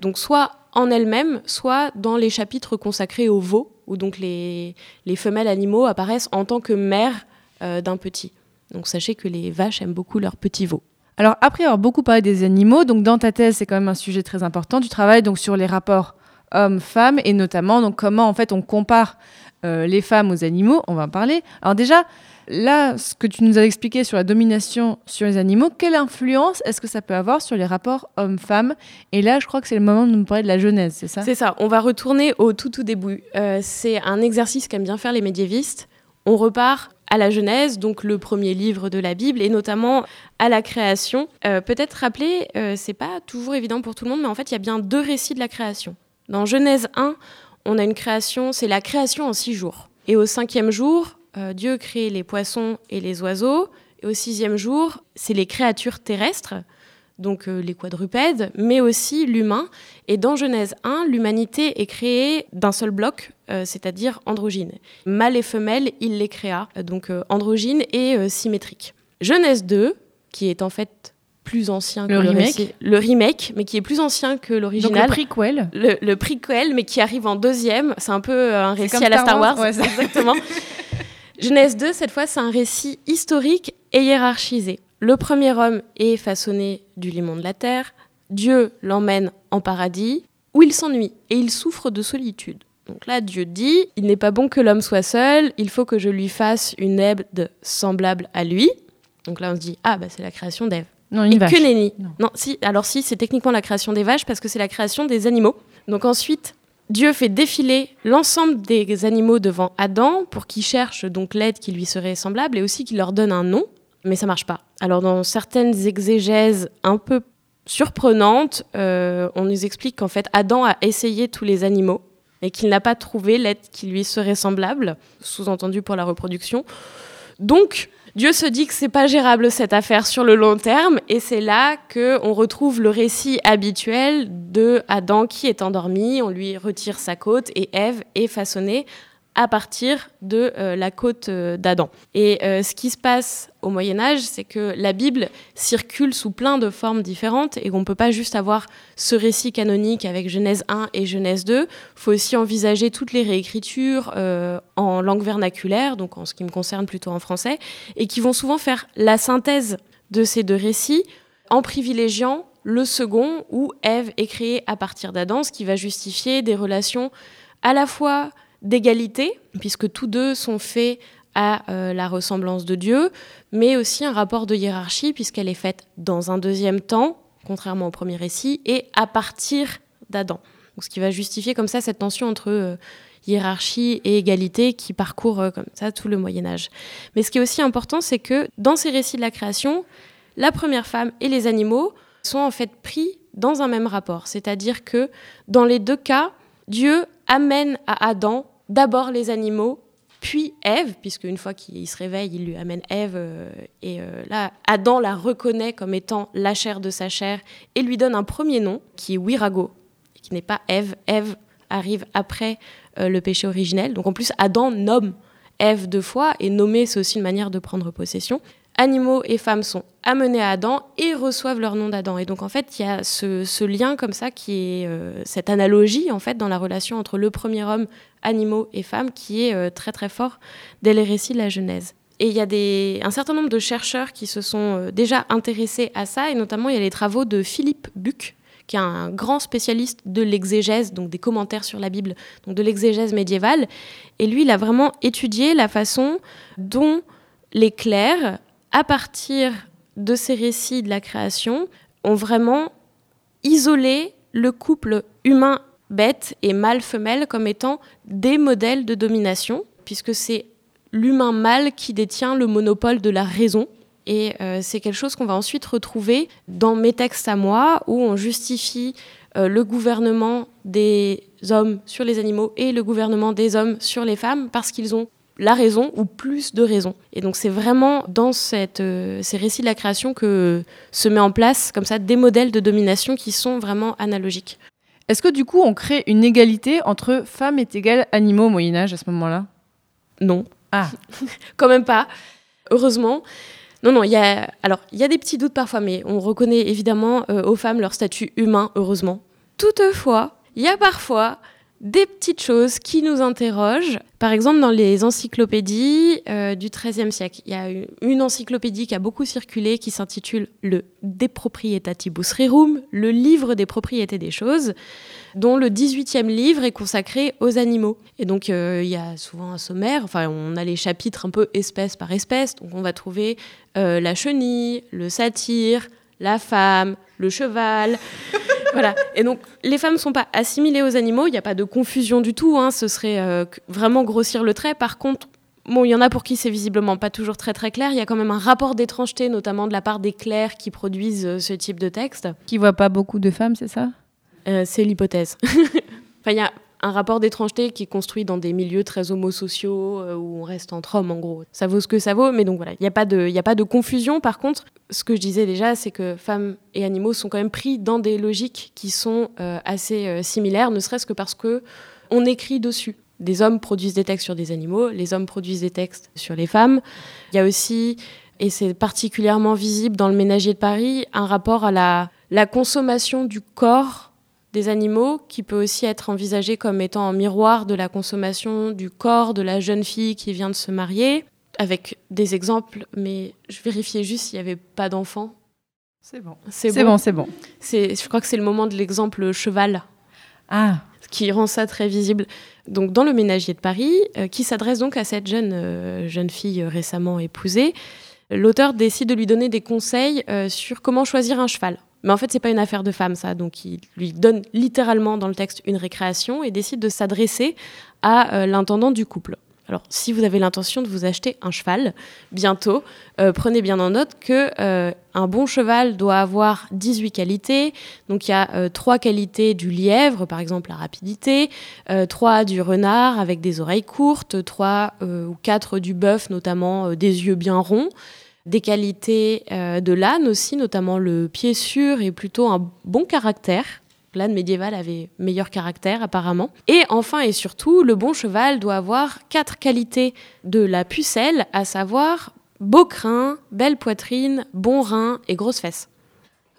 donc soit en elles-mêmes, soit dans les chapitres consacrés aux veaux, où donc les, les femelles animaux apparaissent en tant que mères euh, d'un petit. Donc sachez que les vaches aiment beaucoup leurs petits veaux. Alors après avoir beaucoup parlé des animaux, donc dans ta thèse c'est quand même un sujet très important. Tu travailles donc sur les rapports hommes-femmes et notamment donc comment en fait on compare euh, les femmes aux animaux. On va en parler. Alors déjà là, ce que tu nous as expliqué sur la domination sur les animaux, quelle influence est-ce que ça peut avoir sur les rapports hommes-femmes? Et là, je crois que c'est le moment de nous parler de la Genèse, c'est ça? C'est ça. On va retourner au tout tout début. Euh, c'est un exercice qu'aiment bien faire les médiévistes. On repart à la Genèse, donc le premier livre de la Bible, et notamment à la création. Euh, Peut-être rappeler, euh, c'est pas toujours évident pour tout le monde, mais en fait, il y a bien deux récits de la création. Dans Genèse 1, on a une création, c'est la création en six jours. Et au cinquième jour, euh, Dieu crée les poissons et les oiseaux. Et au sixième jour, c'est les créatures terrestres donc euh, les quadrupèdes, mais aussi l'humain. Et dans Genèse 1, l'humanité est créée d'un seul bloc, euh, c'est-à-dire androgyne. Mâle et femelle, il les créa, donc androgyne et symétrique. Genèse 2, qui est en fait plus ancien Le que remake. récit- le remake, mais qui est plus ancien que Donc le l'original. prequel. Le, le prequel, mais qui arrive en deuxième. C'est un peu euh, un récit comme à la Star Wars, Wars. ouais, c'est- exactement. Genèse 2, cette fois, c'est un récit historique et hiérarchisé. Le premier homme est façonné du limon de la terre. Dieu l'emmène en paradis, où il s'ennuie et il souffre de solitude. Donc là, Dieu dit, il n'est pas bon que l'homme soit seul, il faut que je lui fasse une aide semblable à lui. Donc là, on se dit, ah, bah, c'est la création d'Ève. Non, une Et vache. que nenni. Non. Non. si, alors si, c'est techniquement la création des vaches parce que c'est la création des animaux. Donc ensuite, Dieu fait défiler l'ensemble des animaux devant Adam pour qu'il cherche donc l'aide qui lui serait semblable et aussi qu'il leur donne un nom. Mais ça marche pas. Alors dans certaines exégèses un peu surprenantes, euh, on nous explique qu'en fait Adam a essayé tous les animaux et qu'il n'a pas trouvé l'aide qui lui serait semblable, sous-entendu pour la reproduction. Donc, Dieu se dit que c'est pas gérable cette affaire sur le long terme, et c'est là que on retrouve le récit habituel de Adam qui est endormi, on lui retire sa côte, et Ève est façonnée à partir de euh, la côte euh, d'Adam. Et euh, ce qui se passe au Moyen Âge, c'est que la Bible circule sous plein de formes différentes et qu'on ne peut pas juste avoir ce récit canonique avec Genèse 1 et Genèse 2. Il faut aussi envisager toutes les réécritures en langue vernaculaire, donc en ce qui me concerne plutôt en français, et qui vont souvent faire la synthèse de ces deux récits en privilégiant le second où Ève est créée à partir d'Adam, ce qui va justifier des relations à la fois d'égalité, puisque tous deux sont faits à euh, la ressemblance de Dieu, mais aussi un rapport de hiérarchie, puisqu'elle est faite dans un deuxième temps, contrairement au premier récit, et à partir d'Adam. Ce qui va justifier comme ça cette tension entre euh, hiérarchie et égalité qui parcourt euh, comme ça tout le Moyen Âge. Mais ce qui est aussi important, c'est que dans ces récits de la création, la première femme et les animaux sont en fait pris dans un même rapport. C'est-à-dire que dans les deux cas, Dieu amène à Adam d'abord les animaux, puis Ève, puisque une fois qu'il se réveille, il lui amène Ève, euh, et euh, là, Adam la reconnaît comme étant la chair de sa chair, et lui donne un premier nom, qui est Wirago, qui n'est pas Ève. Ève arrive après euh, le péché originel. Donc en plus, Adam nomme Ève deux fois, et nommer, c'est aussi une manière de prendre possession. Animaux et femmes sont amenés à Adam et reçoivent leur nom d'Adam. Et donc en fait, il y a ce, lien comme ça qui est euh, cette analogie en fait dans la relation entre le premier homme, animaux et femmes, qui est euh, très très fort dès les récits de la Genèse. Et il y a un certain nombre de chercheurs qui se sont euh, déjà intéressés à ça, et notamment il y a les travaux de Philippe Buck, qui est un grand spécialiste de l'exégèse, donc des commentaires sur la Bible, donc de l'exégèse médiévale. Et lui, il a vraiment étudié la façon dont les clercs, à partir de ces récits de la création, ont vraiment isolé le couple humain-bête et mâle-femelle comme étant des modèles de domination, puisque c'est l'humain mâle qui détient le monopole de la raison. Et euh, c'est quelque chose qu'on va ensuite retrouver dans mes textes à moi, où on justifie euh, le gouvernement des hommes sur les animaux et le gouvernement des hommes sur les femmes, parce qu'ils ont la raison ou plus de raison. Et donc c'est vraiment dans cette, euh, ces récits de la création que se met en place comme ça des modèles de domination qui sont vraiment analogiques. Est-ce que du coup, on crée une égalité entre femmes est égale animaux au Moyen Âge à ce moment-là? Non. Ah. Quand même pas. Heureusement. Non, non, il y a, alors, il y a des petits doutes parfois, mais on reconnaît évidemment euh, aux femmes leur statut humain, heureusement. Toutefois, il y a parfois des petites choses qui nous interrogent. Par exemple, dans les encyclopédies euh, du XIIIe siècle, il y a une encyclopédie qui a beaucoup circulé qui s'intitule le De Proprietatibus Rerum, le livre des propriétés des choses, dont le 18e livre est consacré aux animaux. Et donc, euh, il y a souvent un sommaire, enfin, on a les chapitres un peu espèce par espèce, donc on va trouver euh, la chenille, le satyre, la femme, le cheval. voilà. Et donc, les femmes ne sont pas assimilées aux animaux, il n'y a pas de confusion du tout, hein, ce serait euh, vraiment grossir le trait. Par contre, Bon, il y en a pour qui c'est visiblement pas toujours très très clair. Il y a quand même un rapport d'étrangeté, notamment de la part des clercs qui produisent euh, ce type de texte. Qui voit pas beaucoup de femmes, c'est ça? Euh, c'est l'hypothèse. enfin, il y a un rapport d'étrangeté qui est construit dans des milieux très homosociaux euh, où on reste entre hommes, en gros. Ça vaut ce que ça vaut, mais donc voilà, il n'y a, pas de- a pas de confusion. Par contre, ce que je disais déjà, c'est que femmes et animaux sont quand même pris dans des logiques qui sont euh, assez euh, similaires, ne serait-ce que parce que on écrit dessus. Des hommes produisent des textes sur des animaux, les hommes produisent des textes sur les femmes. Il y a aussi, et c'est particulièrement visible dans le ménager de Paris, un rapport à la consommation du corps des animaux qui peut aussi être envisagé comme étant un miroir de la consommation du corps de la jeune fille qui vient de se marier, avec des exemples, mais je vérifiais juste s'il n'y avait pas d'enfants. C'est bon. C'est bon, c'est bon. Je crois que c'est le moment de l'exemple cheval. Ah, qui rend ça très visible. Donc dans le ménager de Paris, qui s'adresse donc à cette jeune, jeune fille récemment épousée, l'auteur décide de lui donner des conseils sur comment choisir un cheval. Mais en fait, c'est pas une affaire de femme, ça. Donc, il lui donne littéralement dans le texte une récréation et décide de s'adresser à l'intendant du couple. Alors, si vous avez l'intention de vous acheter un cheval bientôt, euh, prenez bien en note que euh, un bon cheval doit avoir 18 qualités. Donc, il y a euh, trois qualités du lièvre, par exemple la rapidité, trois du renard avec des oreilles courtes, trois ou quatre du bœuf, notamment des yeux bien ronds des qualités de l'âne aussi, notamment le pied sûr et plutôt un bon caractère. L'âne médiéval avait meilleur caractère apparemment. Et enfin et surtout, le bon cheval doit avoir quatre qualités de la pucelle, à savoir beau crin, belle poitrine, bon rein et grosses fesses.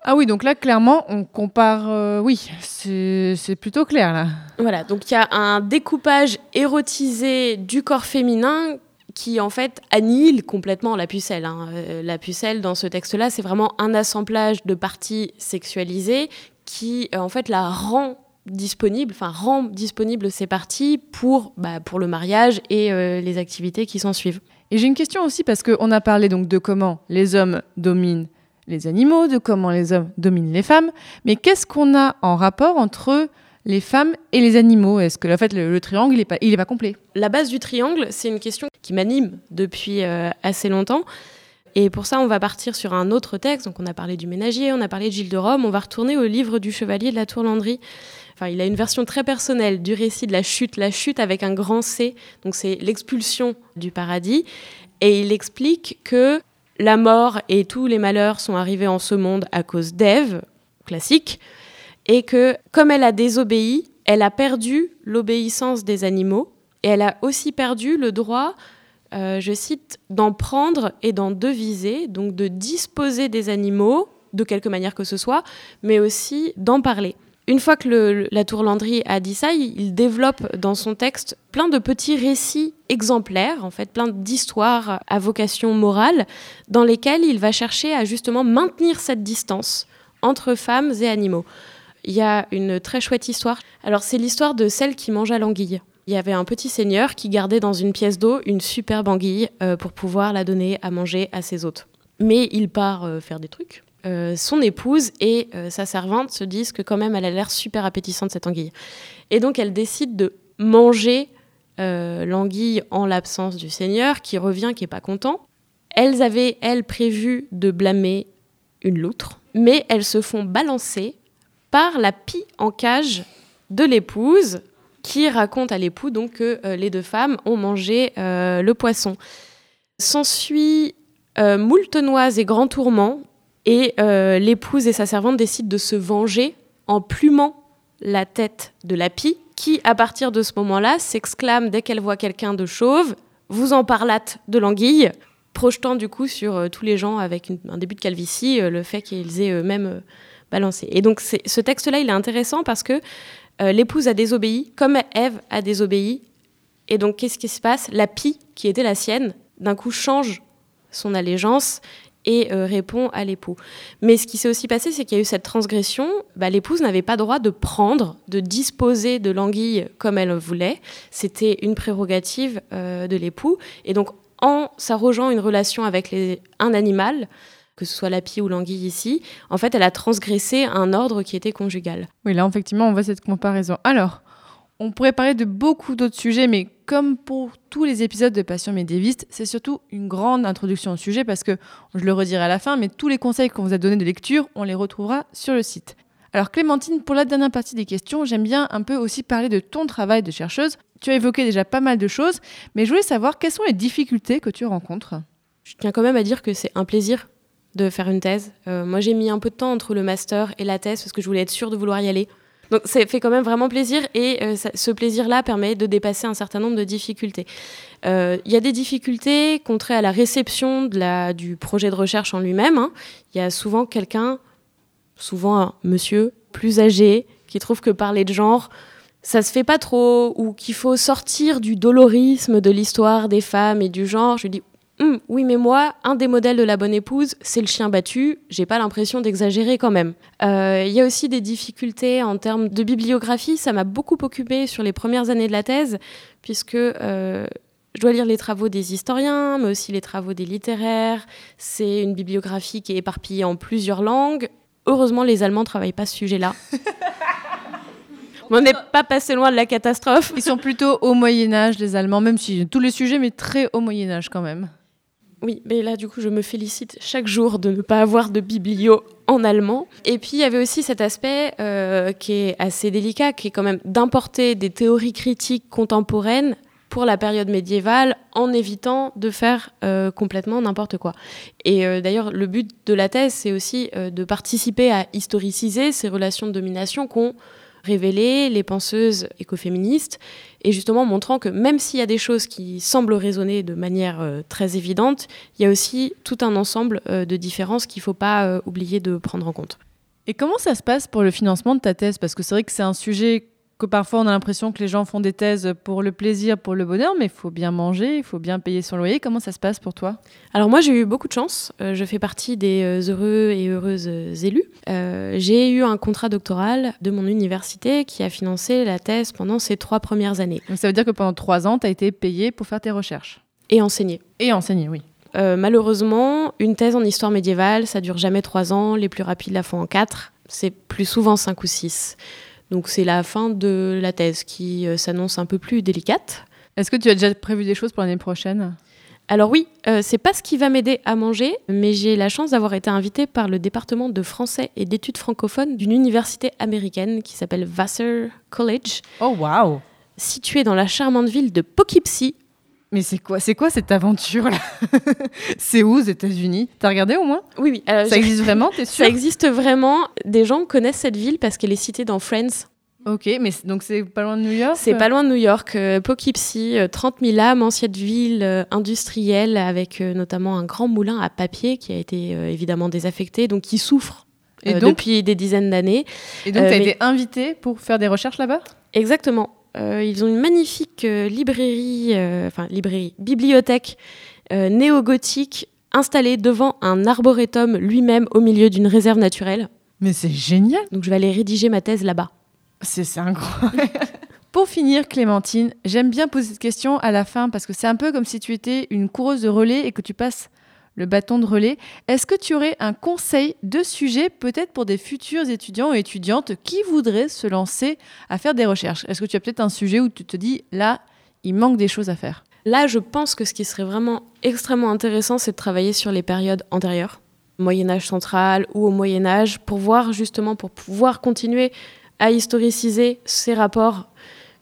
Ah oui, donc là, clairement, on compare. Euh, oui, c'est plutôt clair là. Voilà, donc il y a un découpage érotisé du corps féminin qui en fait annihile complètement la pucelle. Hein. Euh, la pucelle dans ce texte-là, c'est vraiment un assemblage de parties sexualisées qui euh, en fait la rend disponible, enfin rend disponible ces parties pour, bah, pour le mariage et euh, les activités qui s'en suivent. Et j'ai une question aussi parce qu'on a parlé donc de comment les hommes dominent les animaux, de comment les hommes dominent les femmes, mais qu'est-ce qu'on a en rapport entre les femmes et les animaux Est-ce que en fait le, triangle il est pas, pas complet? La base du triangle, c'est une question qui m'anime depuis euh, assez longtemps. Et pour ça, on va partir sur un autre texte. Donc, on a parlé du ménager, on a parlé de Gilles de Rome. On va retourner au livre du chevalier de la Tour Landry. Enfin, il a une version très personnelle du récit de la chute, la chute avec un grand C. Donc, c'est l'expulsion du paradis. Et il explique que la mort et tous les malheurs sont arrivés en ce monde à cause d'Ève, classique, et que comme elle a désobéi, elle a perdu l'obéissance des animaux et elle a aussi perdu le droit euh, je cite, d'en prendre et d'en deviser, donc de disposer des animaux, de quelque manière que ce soit, mais aussi d'en parler. Une fois que la Tour Landry a dit ça, il, développe dans son texte plein de petits récits exemplaires, en fait, plein d'histoires à vocation morale, dans lesquelles il va chercher à justement maintenir cette distance entre femmes et animaux. Il y a une très chouette histoire. Alors, c'est l'histoire de celle qui mange à l'anguille il y avait un petit seigneur qui gardait dans une pièce d'eau une superbe anguille euh, pour pouvoir la donner à manger à ses hôtes. Mais il part euh, faire des trucs. Euh, son épouse et sa servante se disent que quand même elle a l'air super appétissante cette anguille. Et donc elle décide de manger l'anguille en l'absence du seigneur qui revient, qui est pas content. Elles avaient, elles, prévu de blâmer une loutre, mais elles se font balancer par la pie en cage de l'épouse qui raconte à l'époux donc que euh, les deux femmes ont mangé euh, le poisson. S'ensuit euh, moult noises et grands tourments, et l'épouse et sa servante décident de se venger en plumant la tête de la pie, qui, à partir de ce moment-là, s'exclame dès qu'elle voit quelqu'un de chauve Vous en parlâtes de l'anguille projetant du coup sur tous les gens avec un début de calvitie le fait qu'ils aient eux-mêmes Et donc ce texte-là, il est intéressant parce que euh, l'épouse a désobéi, comme Ève a désobéi. Et donc, qu'est-ce qui se passe? La pie, qui était la sienne, d'un coup change son allégeance et euh, répond à l'époux. Mais ce qui s'est aussi passé, c'est qu'il y a eu cette transgression. Bah, l'épouse n'avait pas droit de prendre, de disposer de l'anguille comme elle voulait. C'était une prérogative euh, de l'époux. Et donc, en s'arrogeant une relation avec un animal, que ce soit la pie ou l'anguille ici, en fait, elle a transgressé un ordre qui était conjugal. Oui, là, effectivement, on voit cette comparaison. Alors, on pourrait parler de beaucoup d'autres sujets, mais comme pour tous les épisodes de Passion médiéviste, c'est surtout une grande introduction au sujet parce que, je le redirai à la fin, mais tous les conseils qu'on vous a donnés de lecture, on les retrouvera sur le site. Alors Clémentine, pour la dernière partie des questions, j'aime bien un peu aussi parler de ton travail de chercheuse. Tu as évoqué déjà pas mal de choses, mais je voulais savoir quelles sont les difficultés que tu rencontres. Je tiens quand même à dire que c'est un plaisir de faire une thèse. Euh, moi, j'ai mis un peu de temps entre le master et la thèse parce que je voulais être sûre de vouloir y aller. Donc, ça fait quand même vraiment plaisir et euh, ce plaisir-là permet de dépasser un certain nombre de difficultés. Euh, il y a des difficultés contraires à la réception de la, du projet de recherche en lui-même. Hein. Il y a souvent quelqu'un, souvent un monsieur plus âgé, qui trouve que parler de genre, ça se fait pas trop, ou qu'il faut sortir du dolorisme de l'histoire des femmes et du genre. Je dis, Hum, oui, mais moi, un des modèles de la bonne épouse, c'est le chien battu. J'ai pas l'impression d'exagérer quand même. Euh, il y a aussi des difficultés en termes de bibliographie. Ça m'a beaucoup occupé sur les premières années de la thèse, puisque euh, je dois lire les travaux des historiens, mais aussi les travaux des littéraires. C'est une bibliographie qui est éparpillée en plusieurs langues. Heureusement, les Allemands ne travaillent pas ce sujet-là. On n'est pas passé loin de la catastrophe. Ils sont plutôt au Moyen Âge, les Allemands, même si tous les sujets, mais très au Moyen Âge quand même. Oui, mais là, du coup, je me félicite chaque jour de ne pas avoir de biblio en allemand. Et puis, il y avait aussi cet aspect euh, qui est assez délicat, qui est quand même d'importer des théories critiques contemporaines pour la période médiévale en évitant de faire euh, complètement n'importe quoi. Et euh, d'ailleurs, le but de la thèse, c'est aussi de participer à historiciser ces relations de domination qu'ont révélé les penseuses écoféministes et justement montrant que même s'il y a des choses qui semblent résonner de manière euh, très évidente, il y a aussi tout un ensemble euh, de différences qu'il ne faut pas euh, oublier de prendre en compte. Et comment ça se passe pour le financement de ta thèse? Parce que c'est vrai que c'est un sujet que parfois on a l'impression que les gens font des thèses pour le plaisir, pour le bonheur, mais il faut bien manger, il faut bien payer son loyer. Comment ça se passe pour toi? Alors moi j'ai eu beaucoup de chance, euh, je fais partie des euh, heureux et heureuses élus. Euh, j'ai eu un contrat doctoral de mon université qui a financé la thèse pendant ces trois premières années. Donc ça veut dire que pendant trois ans, tu as été payé pour faire tes recherches? Et enseigner. Et enseigner, oui. malheureusement, une thèse en histoire médiévale, ça dure jamais trois ans, les plus rapides la font en quatre, c'est plus souvent cinq ou six. Donc c'est la fin de la thèse qui euh, s'annonce un peu plus délicate. Est-ce que tu as déjà prévu des choses pour l'année prochaine? Alors oui, euh, c'est pas ce qui va m'aider à manger, mais j'ai la chance d'avoir été invitée par le département de français et d'études francophones d'une université américaine qui s'appelle Vassar College. Oh waouh Située dans la charmante ville de Poughkeepsie. Mais c'est quoi, c'est quoi cette aventure là C'est où aux États-Unis? T'as regardé au moins? Oui, oui. ça existe vraiment, t'es sûr Ça existe vraiment. Des gens connaissent cette ville parce qu'elle est citée dans Friends. Ok, mais donc c'est pas loin de New York C'est pas loin de New York. Euh, Poughkeepsie, 30 000 âmes, ancienne ville euh, industrielle avec euh, notamment un grand moulin à papier qui a été évidemment désaffecté, donc qui souffre depuis des dizaines d'années. Et donc tu as été invité pour faire des recherches là-bas? Exactement. Ils ont une magnifique librairie, enfin librairie, bibliothèque néo-gothique installée devant un arboretum lui-même au milieu d'une réserve naturelle. Mais c'est génial Donc je vais aller rédiger ma thèse là-bas. C'est incroyable. Pour finir, Clémentine, j'aime bien poser cette question à la fin parce que c'est un peu comme si tu étais une coureuse de relais et que tu passes le bâton de relais. Est-ce que tu aurais un conseil de sujet peut-être pour des futurs étudiants ou étudiantes qui voudraient se lancer à faire des recherches? Est-ce que tu as peut-être un sujet où tu te dis là, il manque des choses à faire? Là, je pense que ce qui serait vraiment extrêmement intéressant, c'est de travailler sur les périodes antérieures, Moyen Âge central ou au Moyen Âge, pour voir justement, pour pouvoir continuer à historiciser ces rapports.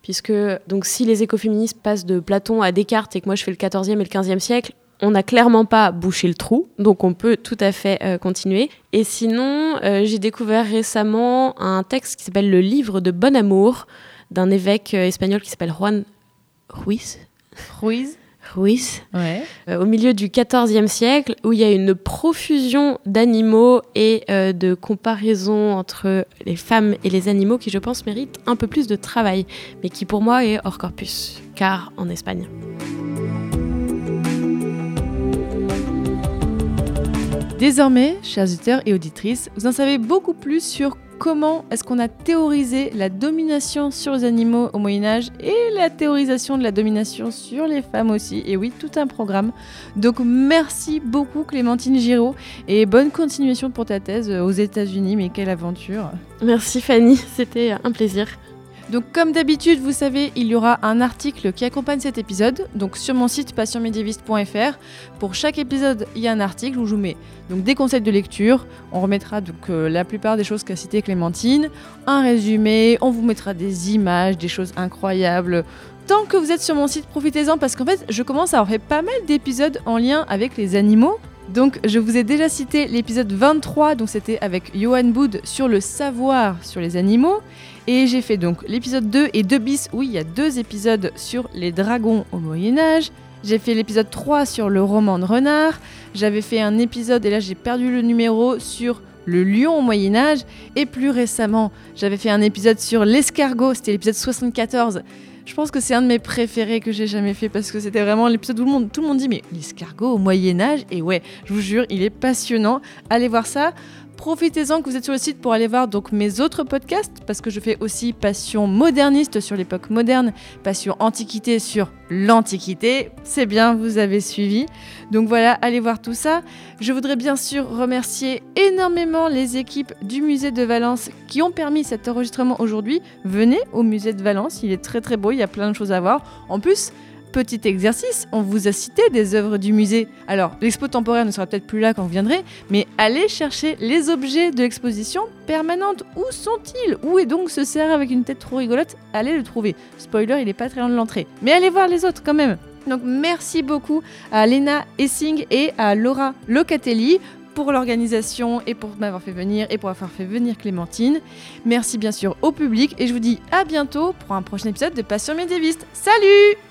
Puisque donc si les écoféministes passent de Platon à Descartes et que moi je fais le 14e et le 15e siècle, on n'a clairement pas bouché le trou, donc on peut tout à fait euh, continuer. Et sinon, euh, j'ai découvert récemment un texte qui s'appelle Le Livre de Bon Amour d'un évêque euh, espagnol qui s'appelle Juan Ruiz. Ruiz Ruiz, au milieu du XIVe siècle, où il y a une profusion d'animaux et de comparaisons entre les femmes et les animaux qui, je pense, méritent un peu plus de travail, mais qui pour moi est hors corpus, car en Espagne. Désormais, chers auditeurs et auditrices, vous en savez beaucoup plus sur comment est-ce qu'on a théorisé la domination sur les animaux au Moyen Âge et la théorisation de la domination sur les femmes aussi. Et oui, tout un programme. Donc merci beaucoup Clémentine Giraud et bonne continuation pour ta thèse aux États-Unis. Mais quelle aventure Merci Fanny, c'était un plaisir. Donc comme d'habitude, vous savez, il y aura un article qui accompagne cet épisode, donc sur mon site passionmédiéviste.fr. Pour chaque épisode, il y a un article où je vous mets donc des conseils de lecture, on remettra donc euh, la plupart des choses qu'a cité Clémentine, un résumé, on vous mettra des images, des choses incroyables. Tant que vous êtes sur mon site, profitez-en parce qu'en fait, je commence à avoir pas mal d'épisodes en lien avec les animaux. Donc, je vous ai déjà cité l'épisode 23, donc c'était avec Johan Boud sur le savoir sur les animaux. Et j'ai fait donc l'épisode 2 et 2 bis, oui, il y a deux épisodes sur les dragons au Moyen-Âge. J'ai fait l'épisode 3 sur le roman de renard. J'avais fait un épisode, et là j'ai perdu le numéro, sur le lion au Moyen Âge. Et plus récemment, j'avais fait un épisode sur l'escargot, c'était l'épisode 74. Je pense que c'est un de mes préférés que j'ai jamais fait parce que c'était vraiment l'épisode où le monde, tout le monde dit mais l'escargot au Moyen Âge et ouais, je vous jure, il est passionnant. Allez voir ça. Profitez-en que vous êtes sur le site pour aller voir donc mes autres podcasts parce que je fais aussi Passion moderniste sur l'époque moderne, Passion antiquité sur l'antiquité. C'est bien, vous avez suivi. Donc voilà, allez voir tout ça. Je voudrais bien sûr remercier énormément les équipes du musée de Valence qui ont permis cet enregistrement aujourd'hui. Venez au musée de Valence, il est très très beau, il y a plein de choses à voir. En plus, Petit exercice, on vous a cité des œuvres du musée. Alors, l'expo temporaire ne sera peut-être plus là quand vous viendrez, mais allez chercher les objets de l'exposition permanente. Où sont-ils? Où est donc ce cerf avec une tête trop rigolote? Allez le trouver. Spoiler, il est pas très loin de l'entrée. Mais allez voir les autres quand même. Donc merci beaucoup à Lena Essing et à Laura Locatelli pour l'organisation et pour m'avoir fait venir et pour avoir fait venir Clémentine. Merci bien sûr au public et je vous dis à bientôt pour un prochain épisode de Passion médiéviste. Salut